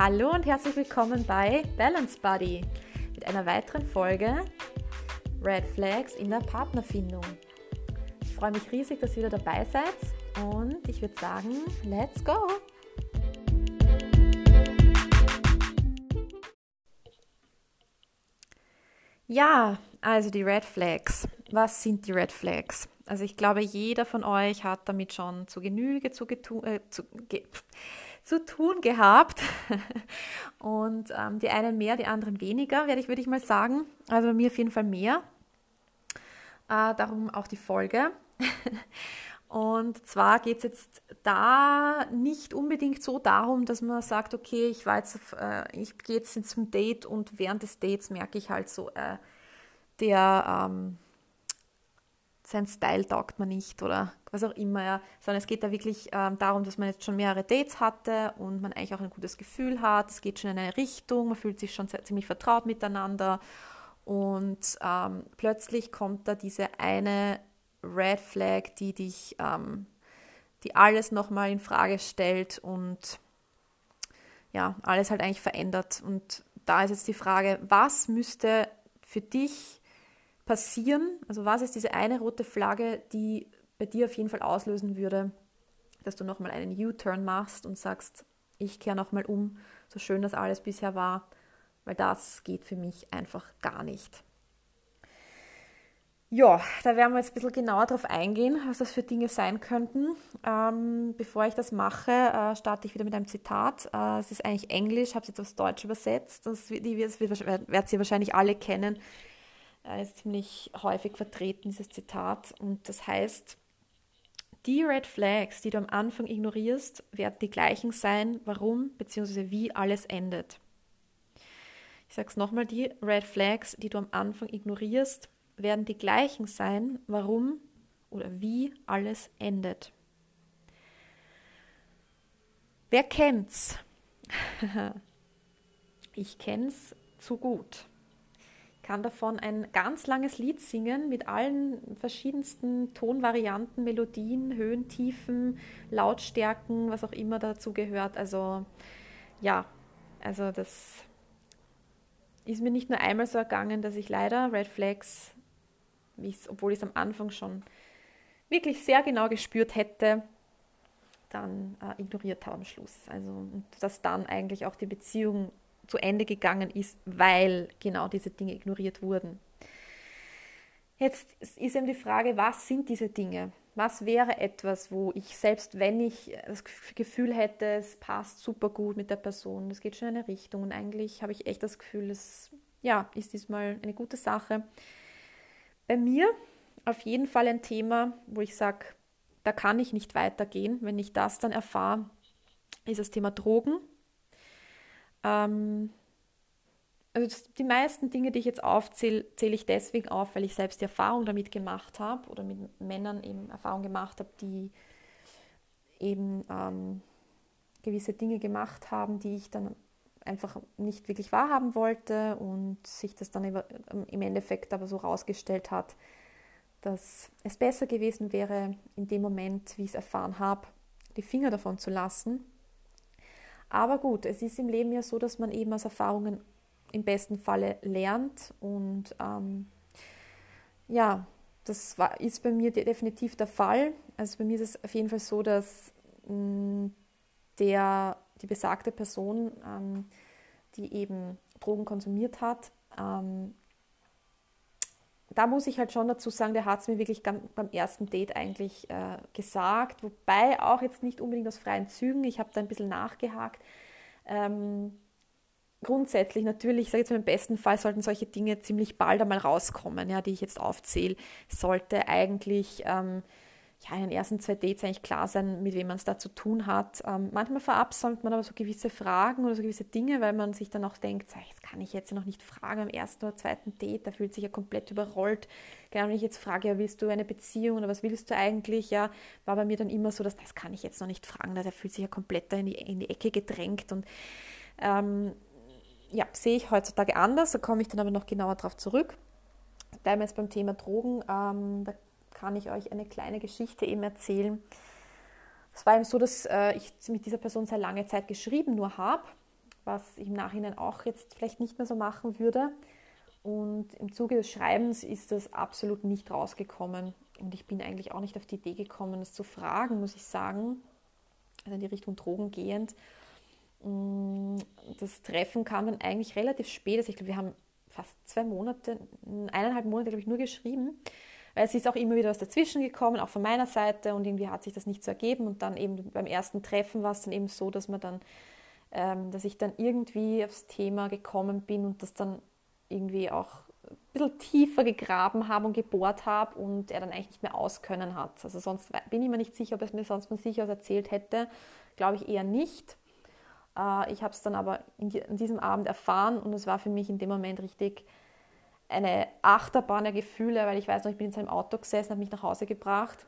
Hallo und herzlich willkommen bei Balance Buddy mit einer weiteren Folge Red Flags in der Partnerfindung. Ich freue mich riesig, dass ihr wieder dabei seid und ich würde sagen, let's go! Ja, also die Red Flags. Was sind die Red Flags? Also ich glaube, jeder von euch hat damit schon zu Genüge zu, äh, zu, ge zu tun gehabt. Und ähm, die einen mehr, die anderen weniger, werde ich, würde ich mal sagen. Also bei mir auf jeden Fall mehr. Äh, darum auch die Folge. Und zwar geht es jetzt da nicht unbedingt so darum, dass man sagt, okay, ich äh, ich gehe jetzt zum Date und während des Dates merke ich halt so, äh, der ähm, sein Style taugt man nicht oder was auch immer, ja. sondern es geht da wirklich ähm, darum, dass man jetzt schon mehrere Dates hatte und man eigentlich auch ein gutes Gefühl hat. Es geht schon in eine Richtung, man fühlt sich schon sehr, ziemlich vertraut miteinander und ähm, plötzlich kommt da diese eine Red Flag, die dich, ähm, die alles nochmal in Frage stellt und ja, alles halt eigentlich verändert. Und da ist jetzt die Frage, was müsste für dich passieren? Also was ist diese eine rote Flagge, die bei dir auf jeden Fall auslösen würde, dass du nochmal einen U-Turn machst und sagst, ich kehre nochmal um, so schön das alles bisher war, weil das geht für mich einfach gar nicht. Ja, da werden wir jetzt ein bisschen genauer drauf eingehen, was das für Dinge sein könnten. Ähm, bevor ich das mache, äh, starte ich wieder mit einem Zitat. Äh, es ist eigentlich Englisch, habe es jetzt aufs Deutsch übersetzt. Das, das werdet ihr wahrscheinlich alle kennen ist ziemlich häufig vertreten, dieses Zitat. Und das heißt, die Red Flags, die du am Anfang ignorierst, werden die gleichen sein, warum bzw. wie alles endet. Ich sage es nochmal, die Red Flags, die du am Anfang ignorierst, werden die gleichen sein, warum oder wie alles endet. Wer kennt's? ich kenn's zu gut kann davon ein ganz langes Lied singen mit allen verschiedensten Tonvarianten, Melodien, Höhen, Tiefen, Lautstärken, was auch immer dazu gehört. Also ja, also das ist mir nicht nur einmal so ergangen, dass ich leider Red Flags, obwohl ich es am Anfang schon wirklich sehr genau gespürt hätte, dann äh, ignoriert habe am Schluss. Also dass dann eigentlich auch die Beziehung zu Ende gegangen ist, weil genau diese Dinge ignoriert wurden. Jetzt ist eben die Frage, was sind diese Dinge? Was wäre etwas, wo ich selbst, wenn ich das Gefühl hätte, es passt super gut mit der Person, es geht schon in eine Richtung und eigentlich habe ich echt das Gefühl, es ja, ist diesmal eine gute Sache. Bei mir auf jeden Fall ein Thema, wo ich sage, da kann ich nicht weitergehen. Wenn ich das dann erfahre, ist das Thema Drogen ähm, also die meisten Dinge, die ich jetzt aufzähle, zähle ich deswegen auf, weil ich selbst die Erfahrung damit gemacht habe oder mit Männern eben Erfahrung gemacht habe, die eben ähm, gewisse Dinge gemacht haben, die ich dann einfach nicht wirklich wahrhaben wollte und sich das dann im Endeffekt aber so rausgestellt hat, dass es besser gewesen wäre, in dem Moment, wie ich es erfahren habe, die Finger davon zu lassen aber gut, es ist im Leben ja so, dass man eben aus Erfahrungen im besten Falle lernt und ähm, ja, das war, ist bei mir definitiv der Fall. Also bei mir ist es auf jeden Fall so, dass mh, mm, der, die besagte Person, ähm, die eben Drogen konsumiert hat, ähm, da muss ich halt schon dazu sagen, der hat es mir wirklich beim ersten Date eigentlich äh, gesagt, wobei auch jetzt nicht unbedingt aus freien Zügen. Ich habe da ein bisschen nachgehakt. Ähm, grundsätzlich natürlich, ich sage jetzt mal im besten Fall sollten solche Dinge ziemlich bald einmal rauskommen, ja, die ich jetzt aufzähle. Sollte eigentlich ähm, ja, in den ersten zwei Dates eigentlich klar sein, mit wem man es da zu tun hat. Ähm, manchmal verabsäumt man aber so gewisse Fragen oder so gewisse Dinge, weil man sich dann auch denkt, das kann ich jetzt noch nicht fragen am ersten oder zweiten Date, da fühlt sich ja komplett überrollt. Genau, wenn ich jetzt frage, ja, willst du eine Beziehung oder was willst du eigentlich, ja, war bei mir dann immer so, dass das kann ich jetzt noch nicht fragen, der fühlt sich ja komplett da in die, in die Ecke gedrängt und ähm, ja, sehe ich heutzutage anders, da komme ich dann aber noch genauer drauf zurück. Bleiben wir jetzt beim Thema Drogen. Ähm, da kann ich euch eine kleine Geschichte eben erzählen. Es war eben so, dass äh, ich mit dieser Person sehr lange Zeit geschrieben nur habe, was ich im Nachhinein auch jetzt vielleicht nicht mehr so machen würde. Und im Zuge des Schreibens ist das absolut nicht rausgekommen. Und ich bin eigentlich auch nicht auf die Idee gekommen, das zu fragen, muss ich sagen. Also in die Richtung Drogen gehend. Mm, das Treffen kam dann eigentlich relativ spät. Also ich glaube, wir haben fast zwei Monate, eineinhalb Monate, glaube ich, nur geschrieben. Es ist auch immer wieder was dazwischen gekommen, auch von meiner Seite. Und irgendwie hat sich das nicht so ergeben. Und dann eben beim ersten Treffen war es dann eben so, dass man dann, ähm, dass ich dann irgendwie aufs Thema gekommen bin und das dann irgendwie auch ein bisschen tiefer gegraben habe und gebohrt habe und er dann eigentlich nicht mehr auskönnen hat. Also sonst bin ich mir nicht sicher, ob er es mir sonst von sich aus erzählt hätte. Glaube ich eher nicht. Äh, ich habe es dann aber in, diesem Abend erfahren und es war für mich in dem Moment richtig eine Achterbahn der Gefühle, weil ich weiß noch, ich bin in seinem Auto gesessen, habe mich nach Hause gebracht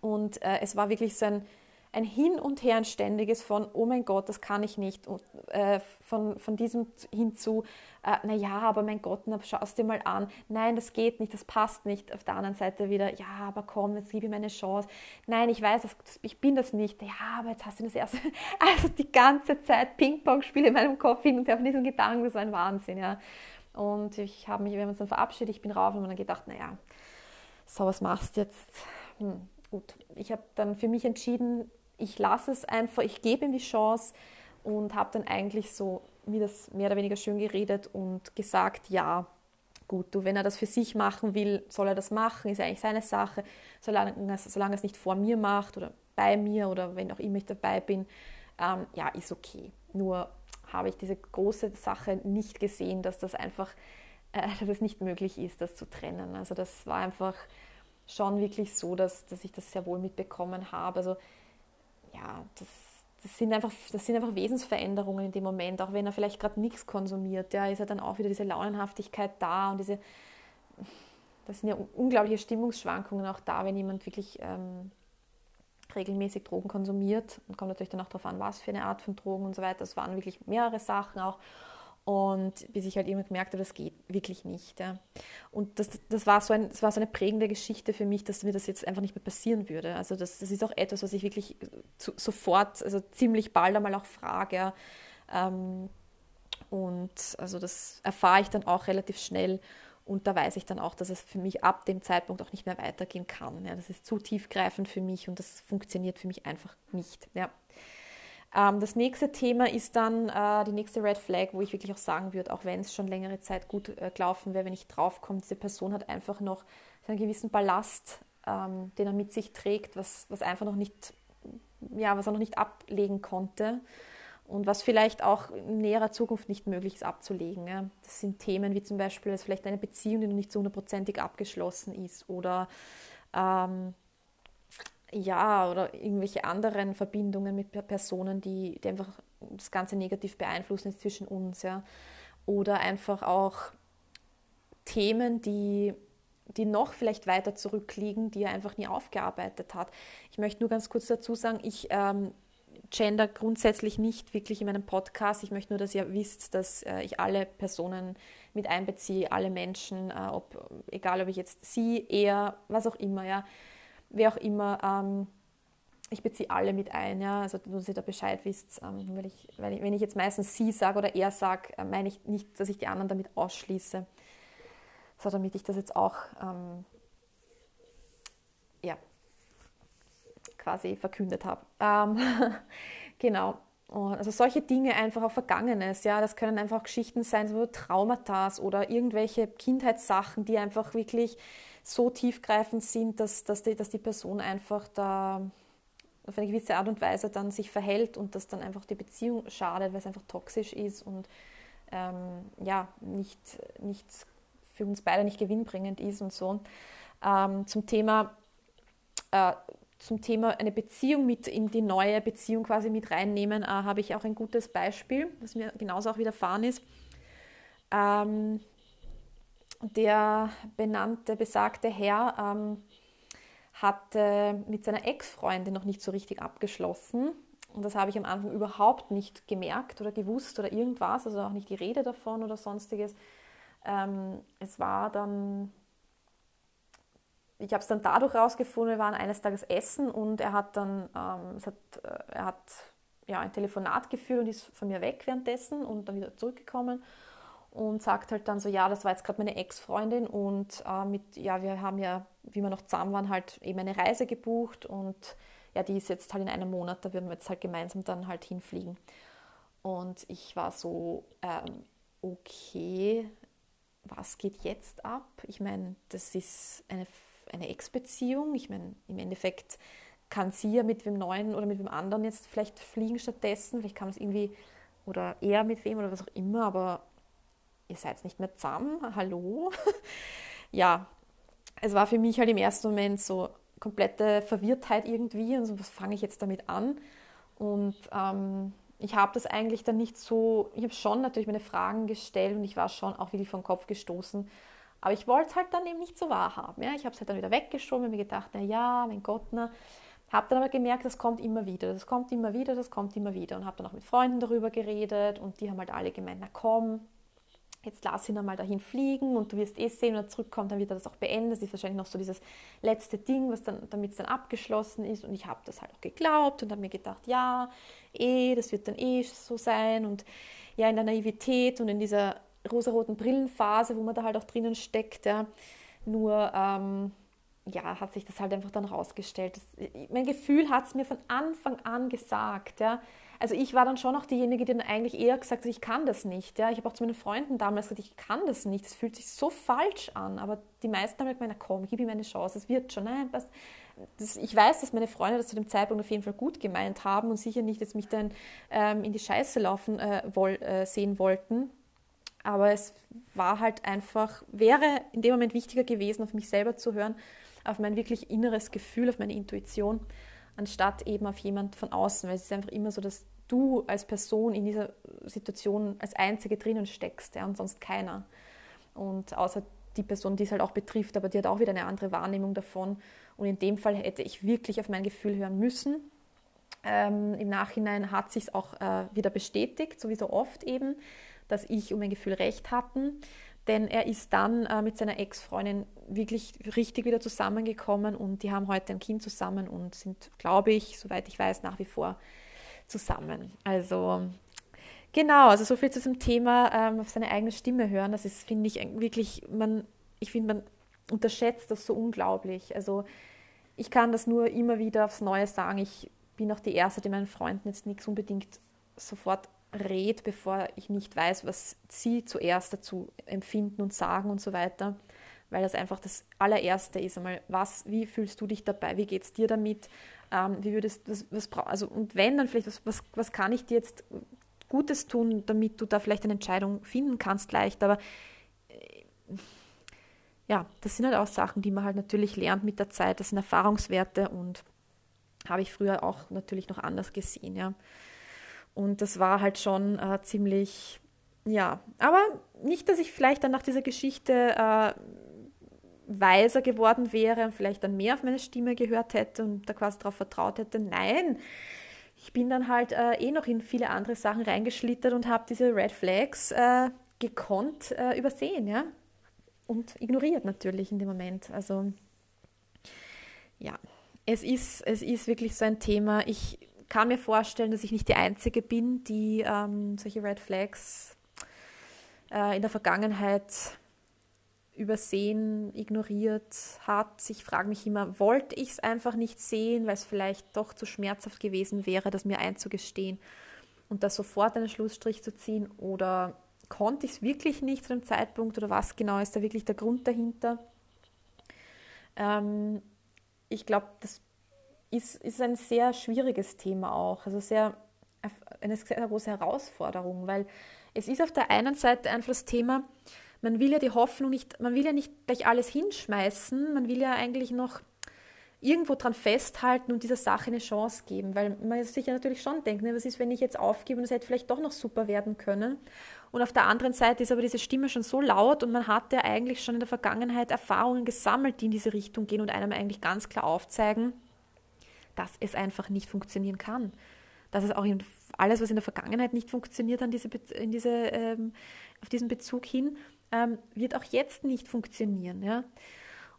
und äh, es war wirklich so ein ein Hin und Her ein ständiges von, oh mein Gott, das kann ich nicht, und, äh, von, von diesem hinzu, äh, naja, aber mein Gott, na, schau es dir mal an, nein, das geht nicht, das passt nicht. Auf der anderen Seite wieder, ja, aber komm, jetzt gib ihm eine Chance. Nein, ich weiß, das, ich bin das nicht. Ja, aber jetzt hast du das erste, also die ganze Zeit Ping-Pong-Spiele in meinem Kopf hin und her von diesem Gedanken, das war ein Wahnsinn, ja. Und ich habe mich, wir haben uns dann verabschiedet, ich bin rauf und dann gedacht, naja, so was machst du jetzt? Hm, gut, ich habe dann für mich entschieden, ich lasse es einfach, ich gebe ihm die Chance und habe dann eigentlich so mir das mehr oder weniger schön geredet und gesagt, ja, gut, du, wenn er das für sich machen will, soll er das machen, ist ja eigentlich seine Sache, solange, solange er es nicht vor mir macht oder bei mir oder wenn auch immer ich dabei bin, ähm, ja, ist okay. Nur habe ich diese große Sache nicht gesehen, dass das einfach, äh, dass es nicht möglich ist, das zu trennen. Also das war einfach schon wirklich so, dass, dass ich das sehr wohl mitbekommen habe. Also ja, das, das, sind einfach, das sind einfach Wesensveränderungen in dem Moment, auch wenn er vielleicht gerade nichts konsumiert, ja, ist ja dann auch wieder diese Launenhaftigkeit da und diese, das sind ja unglaubliche Stimmungsschwankungen auch da, wenn jemand wirklich ähm, regelmäßig Drogen konsumiert und kommt natürlich dann auch darauf an, was für eine Art von Drogen und so weiter. Das waren wirklich mehrere Sachen auch. Und bis ich halt irgendwann gemerkt habe, das geht wirklich nicht. Ja. Und das, das, war so ein, das war so eine prägende Geschichte für mich, dass mir das jetzt einfach nicht mehr passieren würde. Also das, das ist auch etwas, was ich wirklich zu, sofort, also ziemlich bald einmal auch frage. Ja. Ähm, und also das erfahre ich dann auch relativ schnell. Und da weiß ich dann auch, dass es für mich ab dem Zeitpunkt auch nicht mehr weitergehen kann. Ja. Das ist zu tiefgreifend für mich und das funktioniert für mich einfach nicht. Ja. Ähm, das nächste Thema ist dann äh, die nächste Red Flag, wo ich wirklich auch sagen würde, auch wenn es schon längere Zeit gut äh, gelaufen wäre, wenn ich draufkomme, diese Person hat einfach noch einen gewissen Ballast, ähm, den er mit sich trägt, was, was einfach noch nicht, ja, was er noch nicht ablegen konnte und was vielleicht auch in näherer Zukunft nicht möglich ist abzulegen. Ja. Das sind Themen wie zum Beispiel, dass vielleicht eine Beziehung, die noch nicht so hundertprozentig abgeschlossen ist oder ähm, ja, oder irgendwelche anderen Verbindungen mit Personen, die, die einfach das Ganze negativ beeinflussen ist zwischen uns, ja. Oder einfach auch Themen, die, die noch vielleicht weiter zurückliegen, die er einfach nie aufgearbeitet hat. Ich möchte nur ganz kurz dazu sagen, ich ähm, gender grundsätzlich nicht wirklich in meinem Podcast. Ich möchte nur, dass ihr wisst, dass äh, ich alle Personen mit einbeziehe, alle Menschen, äh, ob, egal ob ich jetzt sie, er, was auch immer, ja wer auch immer, ähm, ich beziehe alle mit ein, ja, also dass ihr da Bescheid wisst, ähm, weil ich, weil ich, wenn ich jetzt meistens sie sage oder er sage, äh, meine ich nicht, dass ich die anderen damit ausschließe, so damit ich das jetzt auch ähm, ja, quasi verkündet habe. Ähm, genau. Und also solche Dinge einfach auch Vergangenes, ja, das können einfach Geschichten sein, so Traumata oder irgendwelche Kindheitssachen, die einfach wirklich so tiefgreifend sind, dass, dass, die, dass die Person einfach da auf eine gewisse Art und Weise dann sich verhält und dass dann einfach die Beziehung schadet, weil es einfach toxisch ist und ähm, ja, nicht, nicht für uns beide nicht gewinnbringend ist und so. Ähm, zum Thema äh, zum Thema eine Beziehung mit in die neue Beziehung quasi mit reinnehmen, äh, habe ich auch ein gutes Beispiel, was mir genauso auch widerfahren ist. Ähm, der benannte, besagte Herr ähm, hatte mit seiner Ex-Freundin noch nicht so richtig abgeschlossen. Und das habe ich am Anfang überhaupt nicht gemerkt oder gewusst oder irgendwas, also auch nicht die Rede davon oder sonstiges. Ähm, es war dann, ich habe es dann dadurch rausgefunden, wir waren eines Tages essen und er hat dann, ähm, hat, äh, er hat ja, ein Telefonat geführt und ist von mir weg währenddessen und dann wieder zurückgekommen und sagt halt dann so, ja, das war jetzt gerade meine Ex-Freundin und äh, mit, ja, wir haben ja, wie wir noch zusammen waren, halt eben eine Reise gebucht und ja, die ist jetzt halt in einem Monat, da würden wir jetzt halt gemeinsam dann halt hinfliegen. Und ich war so, ähm, okay, was geht jetzt ab? Ich meine, das ist eine, eine Ex-Beziehung. Ich meine, im Endeffekt kann sie ja mit wem Neuen oder mit wem anderen jetzt vielleicht fliegen stattdessen. Vielleicht kann es irgendwie, oder er mit wem oder was auch immer, aber ihr seid nicht mehr zusammen. Hallo? ja, es war für mich halt im ersten Moment so komplette Verwirrtheit irgendwie und so, was fange ich jetzt damit an? Und ähm, ich habe das eigentlich dann nicht so, ich habe schon natürlich meine Fragen gestellt und ich war schon auch wirklich vom Kopf gestoßen. Aber ich wollte es halt dann eben nicht so wahrhaben. Ja? Ich habe es halt dann wieder weggeschoben und mir gedacht, na ja, mein Gott, na. Habe dann aber gemerkt, das kommt immer wieder, das kommt immer wieder, das kommt immer wieder. Und habe dann auch mit Freunden darüber geredet und die haben halt alle gemeint, na komm, jetzt lass ihn einmal dahin fliegen und du wirst eh sehen, wenn er zurückkommt, dann wird er das auch beenden. Das ist wahrscheinlich noch so dieses letzte Ding, was dann, damit es dann abgeschlossen ist. Und ich habe das halt auch geglaubt und habe mir gedacht, ja, eh, das wird dann eh so sein. Und ja, in der Naivität und in dieser rosaroten Brillenphase, wo man da halt auch drinnen steckt, ja, nur ähm, ja, hat sich das halt einfach dann rausgestellt. Das, mein Gefühl hat es mir von Anfang an gesagt, ja, also ich war dann schon auch diejenige, die dann eigentlich eher gesagt hat, ich kann das nicht. Ja? Ich habe auch zu meinen Freunden damals gesagt, ich kann das nicht, das fühlt sich so falsch an. Aber die meisten haben gemeint, komm, gib ihm eine Chance, es wird schon. Nein, was, das, ich weiß, dass meine Freunde das zu dem Zeitpunkt auf jeden Fall gut gemeint haben und sicher nicht jetzt mich dann ähm, in die Scheiße laufen äh, woll, äh, sehen wollten. Aber es war halt einfach, wäre in dem Moment wichtiger gewesen, auf mich selber zu hören, auf mein wirklich inneres Gefühl, auf meine Intuition, anstatt eben auf jemand von außen, weil es ist einfach immer so, dass du als Person in dieser Situation als Einzige drinnen steckst ja, und sonst keiner. Und außer die Person, die es halt auch betrifft, aber die hat auch wieder eine andere Wahrnehmung davon. Und in dem Fall hätte ich wirklich auf mein Gefühl hören müssen. Ähm, Im Nachhinein hat sich es auch äh, wieder bestätigt, so wie so oft eben, dass ich und mein Gefühl recht hatten. Denn er ist dann äh, mit seiner Ex-Freundin wirklich richtig wieder zusammengekommen und die haben heute ein Kind zusammen und sind, glaube ich, soweit ich weiß, nach wie vor zusammen. Also genau, also so viel zu diesem Thema ähm, auf seine eigene Stimme hören. Das ist, finde ich, wirklich, man, ich finde, man unterschätzt das so unglaublich. Also ich kann das nur immer wieder aufs Neue sagen. Ich bin auch die Erste, die meinen Freunden jetzt nichts unbedingt sofort redet, bevor ich nicht weiß, was sie zuerst dazu empfinden und sagen und so weiter. Weil das einfach das allererste ist einmal, was, wie fühlst du dich dabei, wie geht es dir damit, ähm, wie würdest was, was also und wenn, dann vielleicht, was, was, was kann ich dir jetzt Gutes tun, damit du da vielleicht eine Entscheidung finden kannst leicht, aber äh, ja, das sind halt auch Sachen, die man halt natürlich lernt mit der Zeit, das sind Erfahrungswerte und habe ich früher auch natürlich noch anders gesehen, ja. Und das war halt schon äh, ziemlich, ja, aber nicht, dass ich vielleicht dann nach dieser Geschichte äh, weiser geworden wäre und vielleicht dann mehr auf meine Stimme gehört hätte und da quasi darauf vertraut hätte. Nein, ich bin dann halt äh, eh noch in viele andere Sachen reingeschlittert und habe diese Red Flags äh, gekonnt äh, übersehen, ja. Und ignoriert natürlich in dem Moment. Also ja, es ist, es ist wirklich so ein Thema. Ich kann mir vorstellen, dass ich nicht die Einzige bin, die ähm, solche Red Flags äh, in der Vergangenheit übersehen, ignoriert hat. Ich frage mich immer, wollte ich es einfach nicht sehen, weil es vielleicht doch zu schmerzhaft gewesen wäre, das mir einzugestehen und da sofort einen Schlussstrich zu ziehen oder konnte ich es wirklich nicht zu dem Zeitpunkt oder was genau ist da wirklich der Grund dahinter? Ähm, ich glaube, das ist, ist ein sehr schwieriges Thema auch, also sehr, eine sehr große Herausforderung, weil es ist auf der einen Seite einfach das Thema, man will ja die Hoffnung nicht, man will ja nicht gleich alles hinschmeißen, man will ja eigentlich noch irgendwo dran festhalten und dieser Sache eine Chance geben, weil man sich ja natürlich schon denkt, ne, was ist, wenn ich jetzt aufgebe und es hätte vielleicht doch noch super werden können. Und auf der anderen Seite ist aber diese Stimme schon so laut und man hat ja eigentlich schon in der Vergangenheit Erfahrungen gesammelt, die in diese Richtung gehen und einem eigentlich ganz klar aufzeigen, dass es einfach nicht funktionieren kann. Dass es auch in alles, was in der Vergangenheit nicht funktioniert, an diese, in diese, ähm, auf diesen Bezug hin, ähm, wird auch jetzt nicht funktionieren. Ja?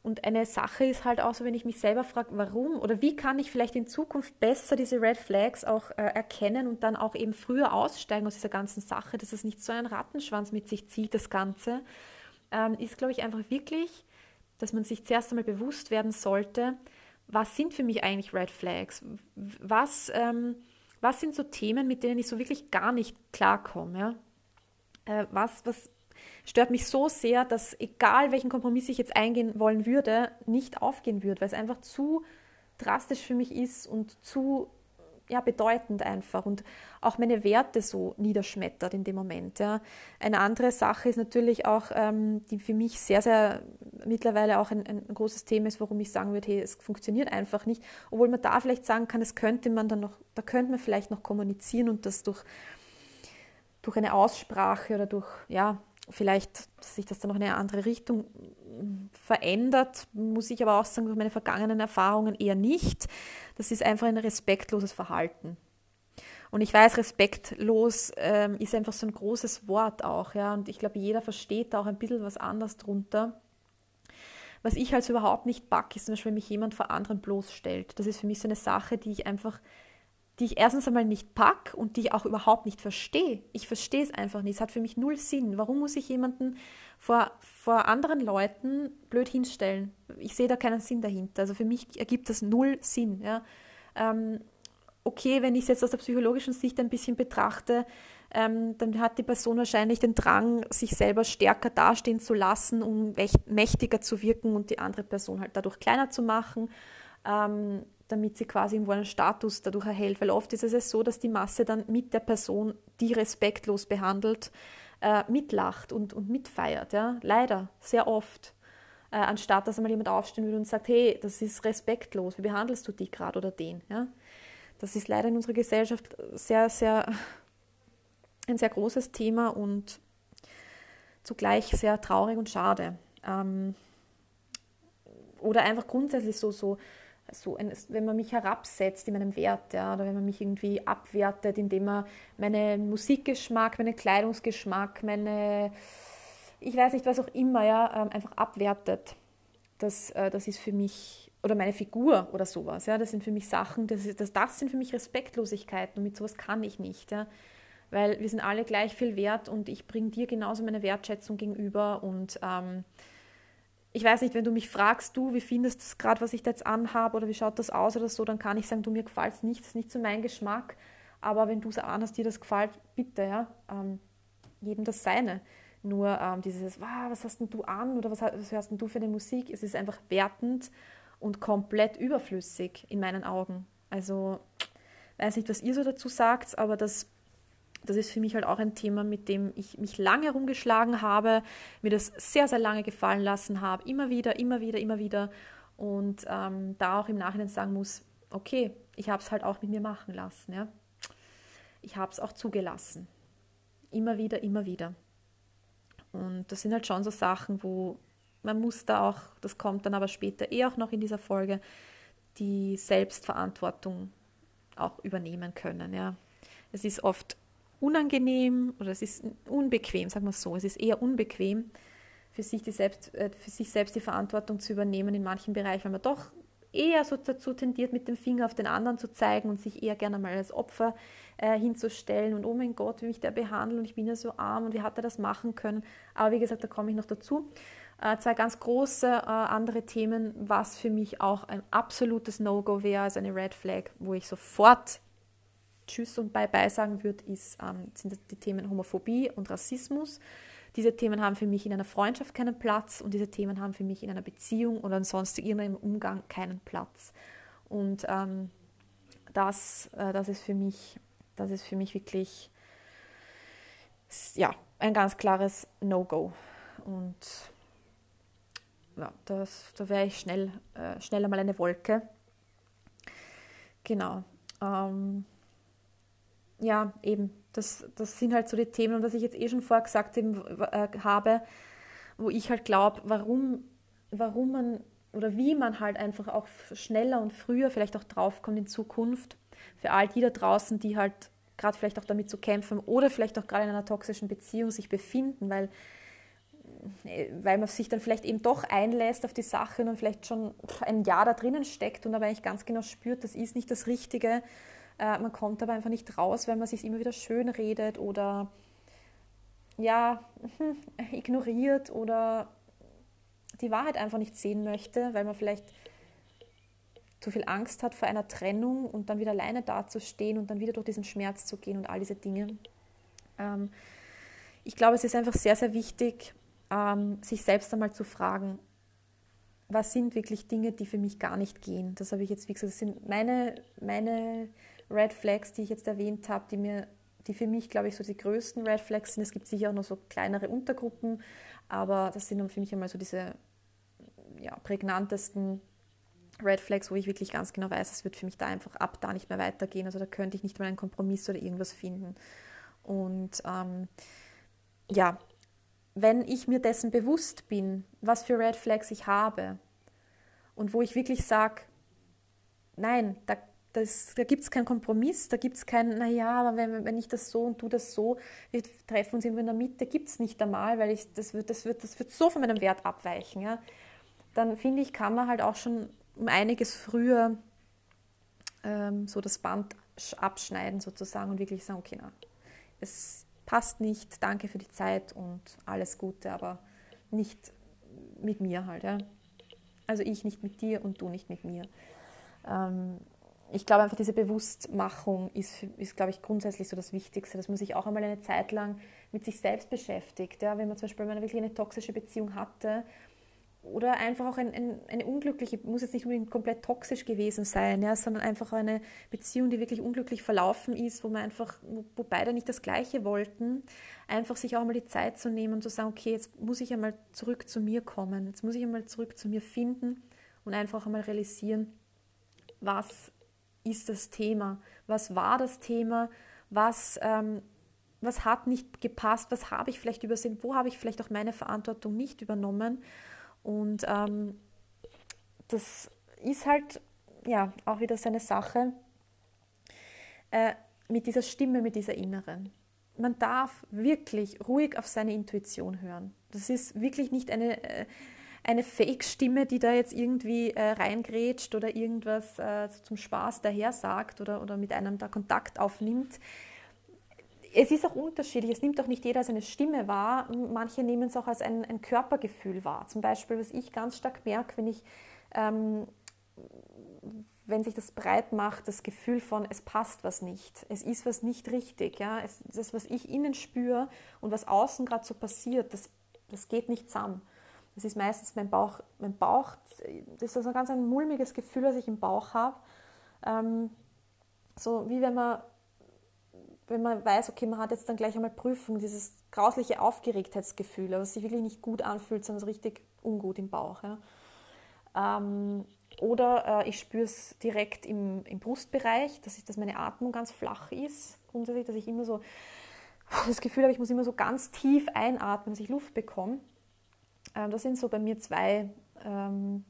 Und eine Sache ist halt auch so, wenn ich mich selber frage, warum oder wie kann ich vielleicht in Zukunft besser diese Red Flags auch äh, erkennen und dann auch eben früher aussteigen aus dieser ganzen Sache, dass es nicht so einen Rattenschwanz mit sich zieht, das Ganze, ähm, ist, glaube ich, einfach wirklich, dass man sich zuerst einmal bewusst werden sollte, was sind für mich eigentlich Red Flags? Was, ähm, was sind so Themen, mit denen ich so wirklich gar nicht klarkomme? Ja? Äh, was, was stört mich so sehr, dass egal welchen Kompromiss ich jetzt eingehen wollen würde, nicht aufgehen würde, weil es einfach zu drastisch für mich ist und zu ja, bedeutend einfach und auch meine Werte so niederschmettert in dem Moment. Ja. Eine andere Sache ist natürlich auch, ähm, die für mich sehr, sehr mittlerweile auch ein, ein, großes Thema ist, warum ich sagen würde, hey, es funktioniert einfach nicht, obwohl man da vielleicht sagen kann, es könnte man dann noch, da könnte man vielleicht noch kommunizieren und das durch, durch eine Aussprache oder durch, ja, vielleicht, dass sich das dann noch in eine andere Richtung verändert, muss ich aber auch sagen, durch meine vergangenen Erfahrungen eher nicht. Das ist einfach ein respektloses Verhalten. Und ich weiß, respektlos ähm, ist einfach so ein großes Wort auch, ja. Und ich glaube, jeder versteht da auch ein bisschen was anderes drunter. Was ich halt überhaupt nicht back, ist zum Beispiel, wenn mich jemand vor anderen bloßstellt. Das ist für mich so eine Sache, die ich einfach die ich erstens einmal nicht pack und die ich auch überhaupt nicht verstehe. Ich verstehe es einfach nicht. Es hat für mich null Sinn. Warum muss ich jemanden vor, vor anderen Leuten blöd hinstellen? Ich sehe da keinen Sinn dahinter. Also für mich ergibt das null Sinn. Ja. Ähm, okay, wenn ich es jetzt aus der psychologischen Sicht ein bisschen betrachte, ähm, dann hat die Person wahrscheinlich den Drang, sich selber stärker dastehen zu lassen, um mächtiger zu wirken und die andere Person halt dadurch kleiner zu machen. Ähm, damit sie quasi irgendwo einen Status dadurch erhält. Weil oft ist es so, dass die Masse dann mit der Person, die respektlos behandelt, äh, mitlacht und, und mitfeiert. Ja? Leider, sehr oft. Äh, anstatt dass einmal jemand aufstehen würde und sagt, hey, das ist respektlos, wie behandelst du die gerade oder den? Ja? Das ist leider in unserer Gesellschaft sehr, sehr ein sehr großes Thema und zugleich sehr traurig und schade. Ähm, oder einfach grundsätzlich so, so so ein, wenn man mich herabsetzt in meinem Wert, ja, oder wenn man mich irgendwie abwertet, indem man meinen Musikgeschmack, meinen Kleidungsgeschmack, meine, ich weiß nicht, was auch immer, ja, ähm, einfach abwertet. Das, äh, das ist für mich, oder meine Figur oder sowas, ja, das sind für mich Sachen, das, das, das sind für mich Respektlosigkeiten und mit sowas kann ich nicht, ja, weil wir sind alle gleich viel wert und ich bringe dir genauso meine Wertschätzung gegenüber und ähm, ich weiß nicht, wenn du mich fragst, du, wie findest du es gerade, was ich da jetzt anhabe oder wie schaut das aus oder so, dann kann ich sagen, du, mir gefällt es nicht, das ist nicht so mein Geschmack. Aber wenn du es anhast, dir das gefällt, bitte, ja, ähm, jedem das Seine. Nur ähm, dieses, wow, was hast denn du an oder was, was hörst denn du für eine Musik? Es ist einfach wertend und komplett überflüssig in meinen Augen. Also, weiß nicht, was ihr so dazu sagt, aber das das ist für mich halt auch ein Thema, mit dem ich mich lange herumgeschlagen habe, mir das sehr, sehr lange gefallen lassen habe, immer wieder, immer wieder, immer wieder. Und ähm, da auch im Nachhinein sagen muss, okay, ich habe es halt auch mit mir machen lassen. Ja? Ich habe es auch zugelassen. Immer wieder, immer wieder. Und das sind halt schon so Sachen, wo man muss da auch, das kommt dann aber später eh auch noch in dieser Folge, die Selbstverantwortung auch übernehmen können. Ja. Es ist oft unangenehm oder es ist unbequem, sagen wir es so. Es ist eher unbequem, für sich, die selbst, äh, für sich selbst die Verantwortung zu übernehmen in manchen Bereichen, weil man doch eher so dazu tendiert, mit dem Finger auf den anderen zu zeigen und sich eher gerne mal als Opfer äh, hinzustellen und oh mein Gott, wie mich der behandelt und ich bin ja so arm und wie hat er das machen können. Aber wie gesagt, da komme ich noch dazu. Äh, zwei ganz große äh, andere Themen, was für mich auch ein absolutes No-Go wäre, also eine Red Flag, wo ich sofort Tschüss und Bye-bye sagen würde, ist, ähm, sind die Themen Homophobie und Rassismus. Diese Themen haben für mich in einer Freundschaft keinen Platz und diese Themen haben für mich in einer Beziehung oder ansonsten in irgendeinem Umgang keinen Platz. Und ähm, das, äh, das, ist für mich, das ist für mich wirklich ja, ein ganz klares No-Go. Und ja, das, da wäre ich schnell, äh, schnell einmal eine Wolke. Genau. Ähm, ja, eben, das, das sind halt so die Themen, und was ich jetzt eh schon vorher gesagt äh, habe, wo ich halt glaube, warum, warum man oder wie man halt einfach auch schneller und früher vielleicht auch draufkommt in Zukunft, für all die da draußen, die halt gerade vielleicht auch damit zu kämpfen oder vielleicht auch gerade in einer toxischen Beziehung sich befinden, weil weil man sich dann vielleicht eben doch einlässt auf die Sache und vielleicht schon ein Jahr da drinnen steckt und aber eigentlich ganz genau spürt, das ist nicht das Richtige. Äh, man kommt aber einfach nicht raus, weil man sich immer wieder schön redet oder ja, ignoriert oder die Wahrheit einfach nicht sehen möchte, weil man vielleicht zu viel Angst hat vor einer Trennung und dann wieder alleine dazustehen und dann wieder durch diesen Schmerz zu gehen und all diese Dinge. Ähm, ich glaube, es ist einfach sehr, sehr wichtig, ähm, sich selbst einmal zu fragen, was sind wirklich Dinge, die für mich gar nicht gehen. Das habe ich jetzt, wie gesagt, das sind meine, meine Red Flags, die ich jetzt erwähnt habe, die mir, die für mich, glaube ich, so die größten Red Flags sind. Es gibt sicher auch noch so kleinere Untergruppen, aber das sind für mich einmal so diese ja, prägnantesten Red Flags, wo ich wirklich ganz genau weiß, es wird für mich da einfach ab da nicht mehr weitergehen. Also da könnte ich nicht mal einen Kompromiss oder irgendwas finden. Und ähm, ja, wenn ich mir dessen bewusst bin, was für Red Flags ich habe und wo ich wirklich sage, nein, da, da gibt es keinen Kompromiss, da gibt es kein, naja, aber wenn, wenn ich das so und du das so, wir treffen uns irgendwo in der Mitte, gibt es nicht einmal, weil ich, das, wird, das, wird, das wird so von meinem Wert abweichen. Ja? Dann finde ich, kann man halt auch schon um einiges früher ähm, so das Band abschneiden sozusagen und wirklich sagen, okay, na, es passt nicht, danke für die Zeit und alles Gute, aber nicht mit mir halt. Ja? Also ich nicht mit dir und du nicht mit mir. Ähm, ich glaube einfach, diese Bewusstmachung ist, ist, glaube ich, grundsätzlich so das Wichtigste, dass man sich auch einmal eine Zeit lang mit sich selbst beschäftigt. Ja? Wenn man zum Beispiel mal wirklich eine toxische Beziehung hatte oder einfach auch ein, ein, eine unglückliche, muss jetzt nicht unbedingt komplett toxisch gewesen sein, ja, sondern einfach eine Beziehung, die wirklich unglücklich verlaufen ist, wo man einfach, wo beide nicht das Gleiche wollten, einfach sich auch mal die Zeit zu nehmen und zu sagen, okay, jetzt muss ich einmal zurück zu mir kommen, jetzt muss ich einmal zurück zu mir finden und einfach einmal realisieren, was ist das Thema, was war das Thema, was, ähm, was hat nicht gepasst, was habe ich vielleicht übersehen, wo habe ich vielleicht auch meine Verantwortung nicht übernommen? Und ähm, das ist halt ja auch wieder so eine Sache äh, mit dieser Stimme, mit dieser inneren. Man darf wirklich ruhig auf seine Intuition hören. Das ist wirklich nicht eine, äh, eine Fake-Stimme, die da jetzt irgendwie äh, reingrätscht oder irgendwas äh, zum Spaß daher sagt oder, oder mit einem da Kontakt aufnimmt es ist auch unterschiedlich. Es nimmt auch nicht jeder als eine Stimme wahr. Manche nehmen es auch als ein, ein Körpergefühl wahr. Zum Beispiel, was ich ganz stark merke, wenn ich, ähm, wenn sich das breit macht, das Gefühl von, es passt was nicht, es ist was nicht richtig. Ja? Es, das, was ich innen spüre und was außen gerade so passiert, das, das geht nicht zusammen. Das ist meistens mein Bauch. Mein Bauch, das ist also ein ganz ein mulmiges Gefühl, das ich im Bauch habe. Ähm, so wie wenn man wenn man weiß, okay, man hat jetzt dann gleich einmal Prüfung, dieses grausliche Aufgeregtheitsgefühl, was sich wirklich nicht gut anfühlt, sondern so richtig ungut im Bauch. Ja. Ähm, oder äh, ich spüre es direkt im, im Brustbereich, dass, ich, dass meine Atmung ganz flach ist, grundsätzlich, dass ich immer so das Gefühl habe, ich muss immer so ganz tief einatmen, dass ich Luft bekomme. Ähm, das sind so bei mir zwei ähm,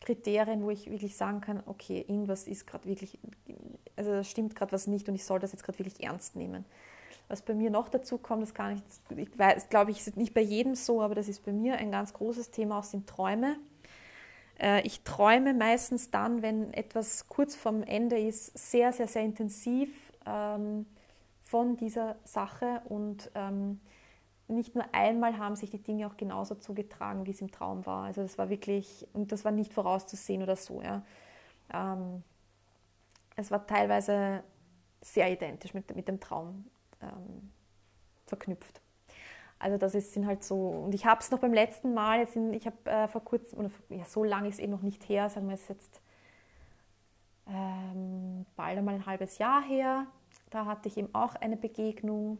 Kriterien, wo ich wirklich sagen kann, okay, irgendwas ist gerade wirklich, also da stimmt gerade was nicht und ich soll das jetzt gerade wirklich ernst nehmen. Was bei mir noch dazu kommt, das kann ich, ich weiß, glaube ich, ist nicht bei jedem so, aber das ist bei mir ein ganz großes Thema, auch sind Träume. Äh, ich träume meistens dann, wenn etwas kurz vorm Ende ist, sehr, sehr, sehr intensiv ähm, von dieser Sache und ähm, nicht nur einmal haben sich die Dinge auch genauso zugetragen, wie es im Traum war. Also das war wirklich, und das war nicht vorauszusehen oder so. Ja. Ähm, es war teilweise sehr identisch mit, mit dem Traum ähm, verknüpft. Also das ist, sind halt so, und ich habe es noch beim letzten Mal, jetzt in, ich habe äh, vor kurzem, oder ja, so lange ist es eben noch nicht her, sagen wir es jetzt ähm, bald einmal ein halbes Jahr her, da hatte ich eben auch eine Begegnung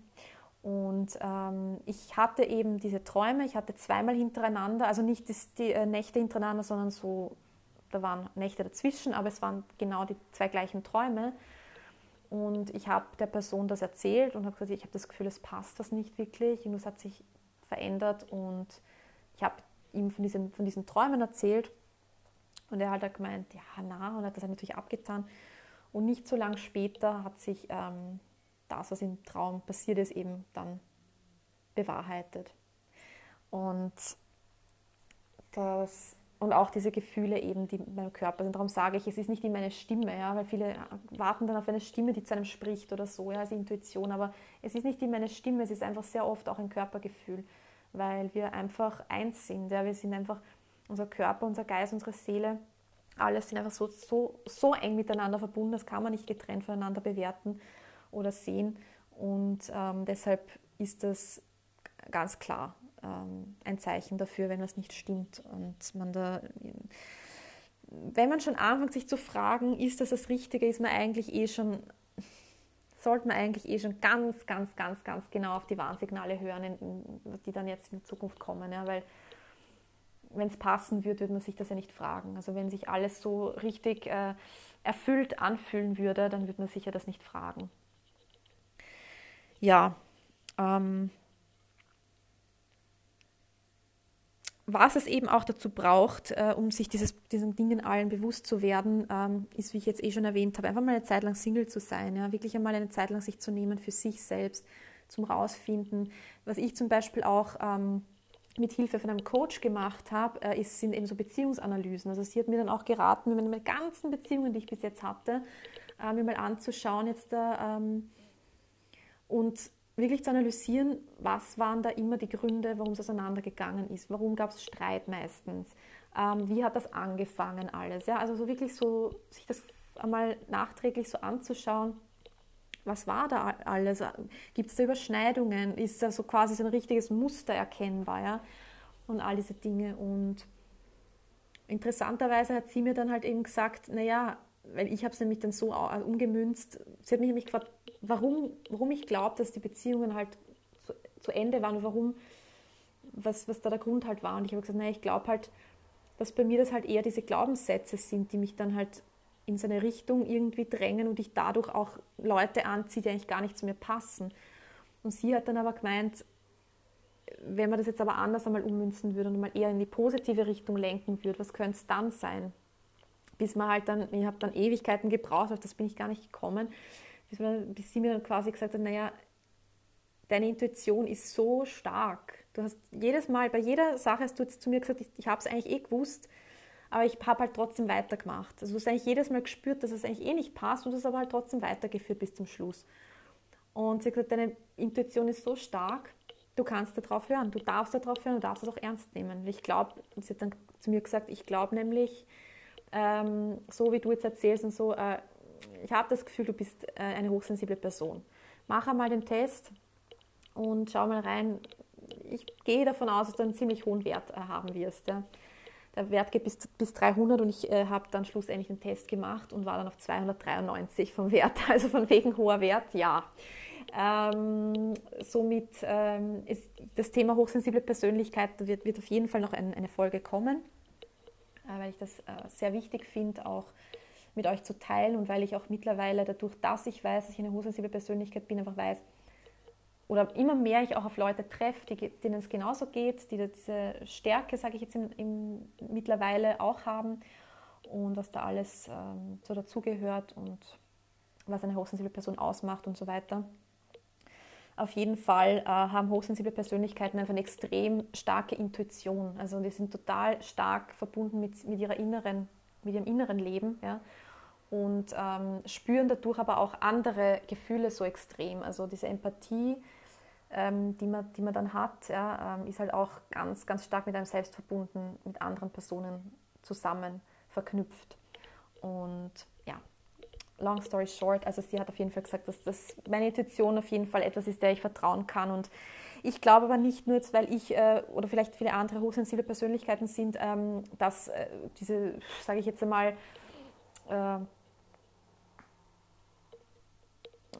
und ähm, ich hatte eben diese Träume, ich hatte zweimal hintereinander, also nicht die äh, Nächte hintereinander, sondern so, da waren Nächte dazwischen, aber es waren genau die zwei gleichen Träume. Und ich habe der Person das erzählt und habe gesagt, ich habe das Gefühl, es passt das nicht wirklich und es hat sich verändert. Und ich habe ihm von diesen, von diesen Träumen erzählt und er hat gemeint, ja, na, und hat das natürlich abgetan. Und nicht so lange später hat sich ähm, das, was im Traum passiert ist, eben dann bewahrheitet. Und, das, und auch diese Gefühle eben, die in meinem Körper sind. Darum sage ich, es ist nicht immer eine Stimme, ja, weil viele warten dann auf eine Stimme, die zu einem spricht oder so, ja, als Intuition. Aber es ist nicht immer eine Stimme, es ist einfach sehr oft auch ein Körpergefühl, weil wir einfach eins sind. Ja. Wir sind einfach, unser Körper, unser Geist, unsere Seele, alles sind einfach so, so, so eng miteinander verbunden, das kann man nicht getrennt voneinander bewerten oder sehen. Und ähm, deshalb ist das ganz klar ähm, ein Zeichen dafür, wenn was nicht stimmt. Und man da, wenn man schon anfängt, sich zu fragen, ist das das Richtige, ist man eigentlich eh schon, sollte man eigentlich eh schon ganz, ganz, ganz, ganz genau auf die Warnsignale hören, die dann jetzt in Zukunft kommen. Ja, weil wenn es passen würde, würde man sich das ja nicht fragen. Also wenn sich alles so richtig äh, erfüllt anfühlen würde, dann würde man sich ja das nicht fragen. Ja, ähm, was es eben auch dazu braucht, äh, um sich dieses, diesen Dingen allen bewusst zu werden, ähm, ist, wie ich jetzt eh schon erwähnt habe, einfach mal eine Zeit lang Single zu sein, ja? wirklich einmal eine Zeit lang sich zu nehmen für sich selbst, zum Rausfinden. Was ich zum Beispiel auch ähm, mit Hilfe von einem Coach gemacht habe, äh, ist, sind eben so Beziehungsanalysen. Also sie hat mir dann auch geraten, meine ganzen Beziehungen, die ich bis jetzt hatte, äh, mir mal anzuschauen jetzt da ähm, und wirklich zu analysieren, was waren da immer die Gründe, warum es auseinandergegangen ist, warum gab es Streit meistens, ähm, wie hat das angefangen alles. Ja? Also so wirklich so sich das einmal nachträglich so anzuschauen, was war da alles? Gibt es da Überschneidungen? Ist da so quasi so ein richtiges Muster erkennbar? Ja? Und all diese Dinge. Und interessanterweise hat sie mir dann halt eben gesagt, naja, weil ich habe es nämlich dann so umgemünzt, sie hat mich nämlich gefragt, warum, warum ich glaube, dass die Beziehungen halt zu, zu, Ende waren und warum, was, was da der Grund halt war. Und ich habe gesagt, naja, ich glaube halt, dass bei mir das halt eher diese Glaubenssätze sind, die mich dann halt in seine Richtung irgendwie drängen und ich dadurch auch Leute anziehe, die eigentlich gar nicht zu mir passen. Und sie hat dann aber gemeint, wenn man das jetzt aber anders einmal ummünzen würde und mal eher in die positive Richtung lenken würde, was könnte es dann sein? Bis man halt dann, ich habe dann Ewigkeiten gebraucht, auf das bin ich gar nicht gekommen, bis, man, bis sie mir dann quasi gesagt hat, naja, deine Intuition ist so stark. Du hast jedes Mal, bei jeder Sache hast du zu mir gesagt, ich, ich habe es eigentlich eh gewusst, aber ich habe halt trotzdem weitergemacht. Also du hast eigentlich jedes Mal gespürt, dass es eigentlich eh nicht passt und du hast aber halt trotzdem weitergeführt bis zum Schluss. Und sie hat gesagt, deine Intuition ist so stark, du kannst darauf hören, du darfst darauf hören, du darfst es auch ernst nehmen. Ich glaube, sie hat dann zu mir gesagt, ich glaube nämlich, ähm, so wie du jetzt erzählst und so, äh, ich habe das Gefühl, du bist äh, eine hochsensible Person. Mach einmal den Test und schau mal rein. Ich gehe davon aus, dass du einen ziemlich hohen Wert äh, haben wirst. Ja der Wert geht bis, bis 300 und ich äh, habe dann schlussendlich den Test gemacht und war dann auf 293 vom Wert, also von wegen hoher Wert, ja. Ähm, somit ähm, ist das Thema hochsensible Persönlichkeit wird, wird auf jeden Fall noch ein, eine Folge kommen, weil ich das äh, sehr wichtig finde, auch mit euch zu teilen und weil ich auch mittlerweile dadurch, dass ich weiß, dass ich eine hochsensible Persönlichkeit bin, einfach weiß, oder immer mehr ich auch auf Leute treffe, denen es genauso geht, die diese Stärke, sage ich jetzt im, im, mittlerweile auch haben und was da alles ähm, so dazugehört und was eine hochsensible Person ausmacht und so weiter. Auf jeden Fall äh, haben hochsensible Persönlichkeiten einfach eine extrem starke Intuition. Also die sind total stark verbunden mit, mit, ihrer inneren, mit ihrem inneren Leben. Ja? Und ähm, spüren dadurch aber auch andere Gefühle so extrem. Also diese Empathie, ähm, die, man, die man dann hat, ja, ähm, ist halt auch ganz, ganz stark mit einem selbst verbunden, mit anderen Personen zusammen verknüpft. Und long story short, also sie hat auf jeden Fall gesagt, dass das meine Intuition auf jeden Fall etwas ist, der ich vertrauen kann. Und ich glaube aber nicht nur jetzt, weil ich äh, oder vielleicht viele andere hochsensible Persönlichkeiten sind, ähm, dass äh, diese, sage ich jetzt einmal, äh,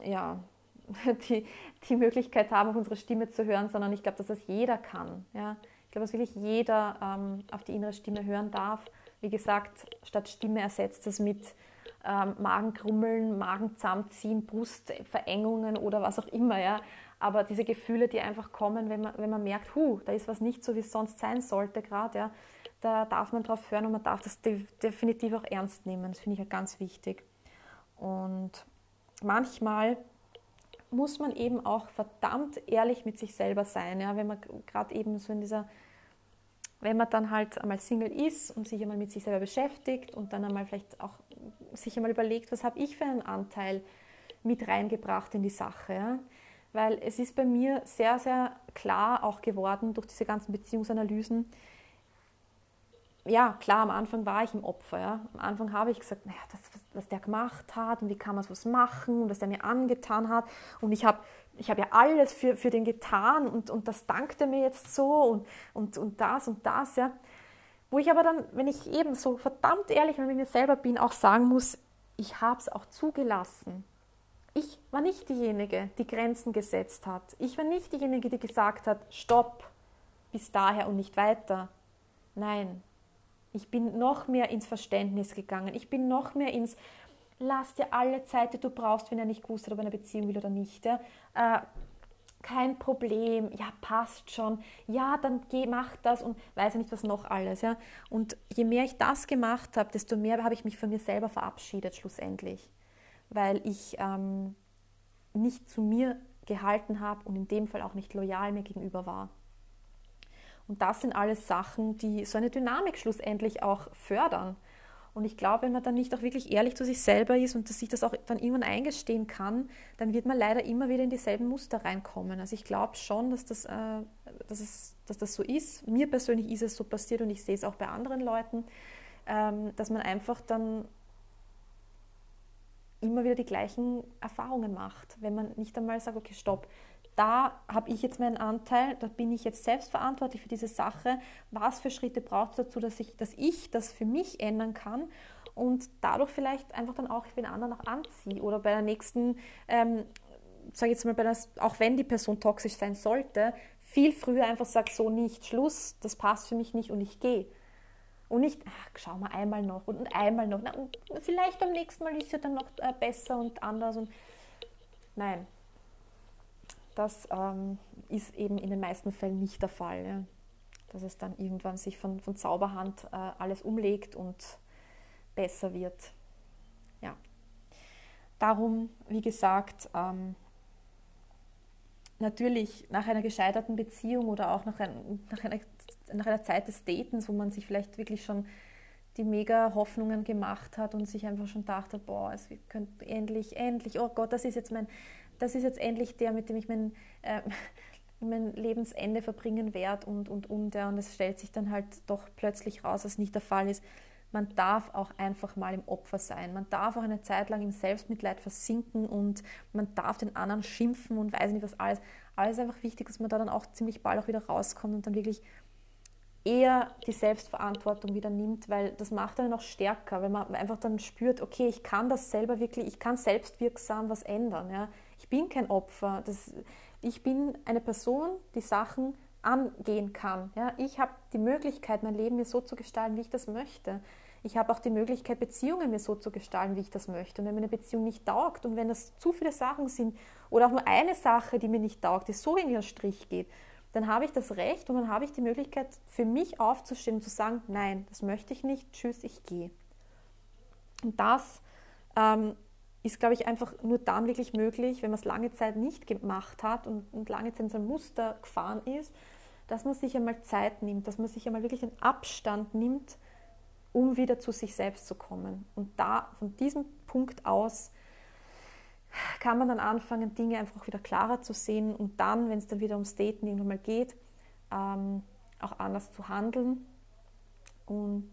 ja, die, die Möglichkeit haben, auf unsere Stimme zu hören, sondern ich glaube, dass das jeder kann. Ja? Ich glaube, dass wirklich jeder ähm, auf die innere Stimme hören darf. Wie gesagt, statt Stimme ersetzt es mit ähm, Magenkrummeln, Magen zusammenziehen, Brustverengungen oder was auch immer. Ja? Aber diese Gefühle, die einfach kommen, wenn man, wenn man merkt, hu, da ist was nicht so, wie es sonst sein sollte gerade, ja? da darf man drauf hören und man darf das de definitiv auch ernst nehmen. Das finde ich ja ganz wichtig. Und manchmal muss man eben auch verdammt ehrlich mit sich selber sein. Ja? Wenn man gerade eben so in dieser, wenn man dann halt einmal Single ist und sich einmal mit sich selber beschäftigt und dann einmal vielleicht auch sich einmal überlegt, was habe ich für einen Anteil mit reingebracht in die Sache. Ja? Weil es ist bei mir sehr, sehr klar auch geworden durch diese ganzen Beziehungsanalysen, ja, klar, am Anfang war ich im Opfer. Ja. Am Anfang habe ich gesagt, naja, das, was, was der gemacht hat und wie kann man was machen und was er mir angetan hat. Und ich habe ich hab ja alles für, für den getan und, und das dankte mir jetzt so und, und, und das und das. Ja. Wo ich aber dann, wenn ich eben so verdammt ehrlich mit mir selber bin, auch sagen muss, ich habe es auch zugelassen. Ich war nicht diejenige, die Grenzen gesetzt hat. Ich war nicht diejenige, die gesagt hat, stopp, bis daher und nicht weiter. Nein, ich bin noch mehr ins Verständnis gegangen. Ich bin noch mehr ins Lass dir alle Zeit, die du brauchst, wenn er nicht gewusst hat, ob er eine Beziehung will oder nicht. Ja? Äh, kein Problem, ja, passt schon, ja, dann geh, mach das und weiß ja nicht, was noch alles. Ja? Und je mehr ich das gemacht habe, desto mehr habe ich mich von mir selber verabschiedet, schlussendlich. Weil ich ähm, nicht zu mir gehalten habe und in dem Fall auch nicht loyal mir gegenüber war. Und das sind alles Sachen, die so eine Dynamik schlussendlich auch fördern. Und ich glaube, wenn man dann nicht auch wirklich ehrlich zu sich selber ist und dass sich das auch dann irgendwann eingestehen kann, dann wird man leider immer wieder in dieselben Muster reinkommen. Also ich glaube schon, dass das, äh, dass, es, dass das so ist. Mir persönlich ist es so passiert und ich sehe es auch bei anderen Leuten, ähm, dass man einfach dann immer wieder die gleichen Erfahrungen macht. Wenn man nicht einmal sagt, okay, stopp, da habe ich jetzt meinen Anteil, da bin ich jetzt selbst verantwortlich für diese Sache. Was für Schritte braucht es dazu, dass ich, dass ich das für mich ändern kann und dadurch vielleicht einfach dann auch den anderen auch anziehe oder bei der nächsten, ähm, sage ich jetzt mal, der, auch wenn die Person toxisch sein sollte, viel früher einfach sagt, so nicht, Schluss, das passt für mich nicht und ich gehe. Und nicht, ach, schau mal einmal noch und, und einmal noch. Na, und vielleicht beim nächsten Mal ist ja dann noch äh, besser und anders. Und nein, das ähm, ist eben in den meisten Fällen nicht der Fall. Ja. Dass es dann irgendwann sich von, von Zauberhand äh, alles umlegt und besser wird. Ja. Darum, wie gesagt, ähm, natürlich nach einer gescheiterten Beziehung oder auch nach, ein, nach, einer, nach einer Zeit des Datens, wo man sich vielleicht wirklich schon die mega Hoffnungen gemacht hat und sich einfach schon dachte, boah, es könnte endlich, endlich, oh Gott, das ist jetzt mein, das ist jetzt endlich der, mit dem ich mein, äh, mein Lebensende verbringen werde und, und, und. Ja, und es stellt sich dann halt doch plötzlich raus, dass nicht der Fall ist. Man darf auch einfach mal im Opfer sein. Man darf auch eine Zeit lang im Selbstmitleid versinken und man darf den anderen schimpfen und weiß nicht was alles. Alles ist einfach wichtig, dass man da dann auch ziemlich bald auch wieder rauskommt und dann wirklich eher die Selbstverantwortung wieder nimmt, weil das macht einen noch stärker, weil man einfach dann spürt, okay, ich kann das selber wirklich, ich kann selbstwirksam was ändern. Ja. Ich bin kein Opfer. Das, ich bin eine Person, die Sachen angehen kann. Ja? Ich habe die Möglichkeit, mein Leben mir so zu gestalten, wie ich das möchte. Ich habe auch die Möglichkeit, Beziehungen mir so zu gestalten, wie ich das möchte. Und wenn mir eine Beziehung nicht taugt und wenn das zu viele Sachen sind oder auch nur eine Sache, die mir nicht taugt, die so in ihren Strich geht, dann habe ich das Recht und dann habe ich die Möglichkeit, für mich aufzustehen und zu sagen, nein, das möchte ich nicht, tschüss, ich gehe. Und das ähm, ist, glaube ich, einfach nur dann wirklich möglich, wenn man es lange Zeit nicht gemacht hat und, und lange Zeit in so ein Muster gefahren ist, dass man sich einmal Zeit nimmt, dass man sich einmal wirklich einen Abstand nimmt, um wieder zu sich selbst zu kommen. Und da, von diesem Punkt aus, kann man dann anfangen, Dinge einfach wieder klarer zu sehen und dann, wenn es dann wieder ums Daten irgendwann mal geht, ähm, auch anders zu handeln und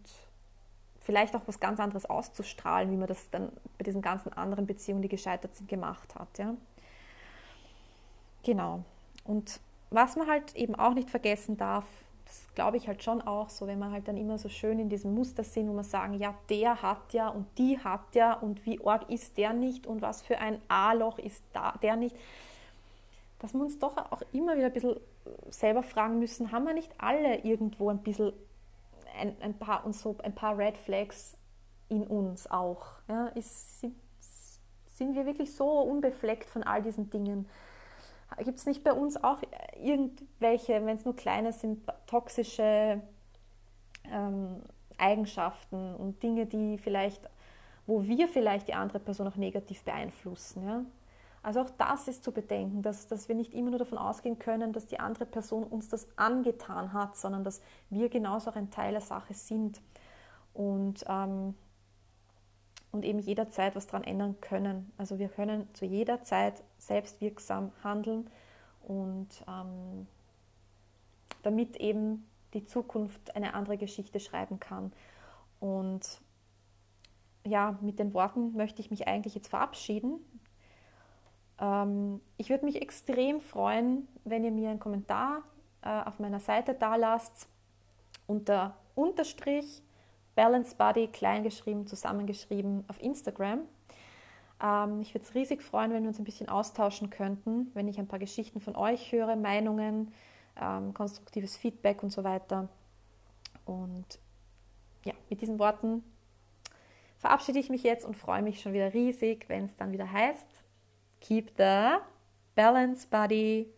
vielleicht auch was ganz anderes auszustrahlen, wie man das dann bei diesen ganzen anderen Beziehungen, die gescheitert sind, gemacht hat. Ja? Genau. Und was man halt eben auch nicht vergessen darf, das glaube ich halt schon auch so, wenn man halt dann immer so schön in diesem Muster sind, wo man sagen, ja, der hat ja und die hat ja und wie arg ist der nicht und was für ein A-Loch ist da, der nicht, dass wir uns doch auch immer wieder ein bisschen selber fragen müssen, haben wir nicht alle irgendwo ein bisschen ein, ein, paar, und so ein paar Red Flags in uns auch. Ja, ist, sind, sind wir wirklich so unbefleckt von all diesen Dingen? Gibt es nicht bei uns auch irgendwelche, wenn es nur kleine sind, toxische ähm, Eigenschaften und Dinge, die vielleicht, wo wir vielleicht die andere Person auch negativ beeinflussen? Ja? Also auch das ist zu bedenken, dass, dass wir nicht immer nur davon ausgehen können, dass die andere Person uns das angetan hat, sondern dass wir genauso auch ein Teil der Sache sind und, ähm, und eben jederzeit was daran ändern können. Also wir können zu jeder Zeit selbstwirksam handeln und ähm, damit eben die Zukunft eine andere Geschichte schreiben kann. Und ja, mit den Worten möchte ich mich eigentlich jetzt verabschieden. Ähm, ich würde mich extrem freuen, wenn ihr mir einen Kommentar äh, auf meiner Seite da lasst unter Unterstrich Balance Body kleingeschrieben, zusammengeschrieben auf Instagram. Ähm, ich würde es riesig freuen, wenn wir uns ein bisschen austauschen könnten, wenn ich ein paar Geschichten von euch höre, Meinungen, ähm, konstruktives Feedback und so weiter. Und ja, mit diesen Worten verabschiede ich mich jetzt und freue mich schon wieder riesig, wenn es dann wieder heißt, Keep the Balance Body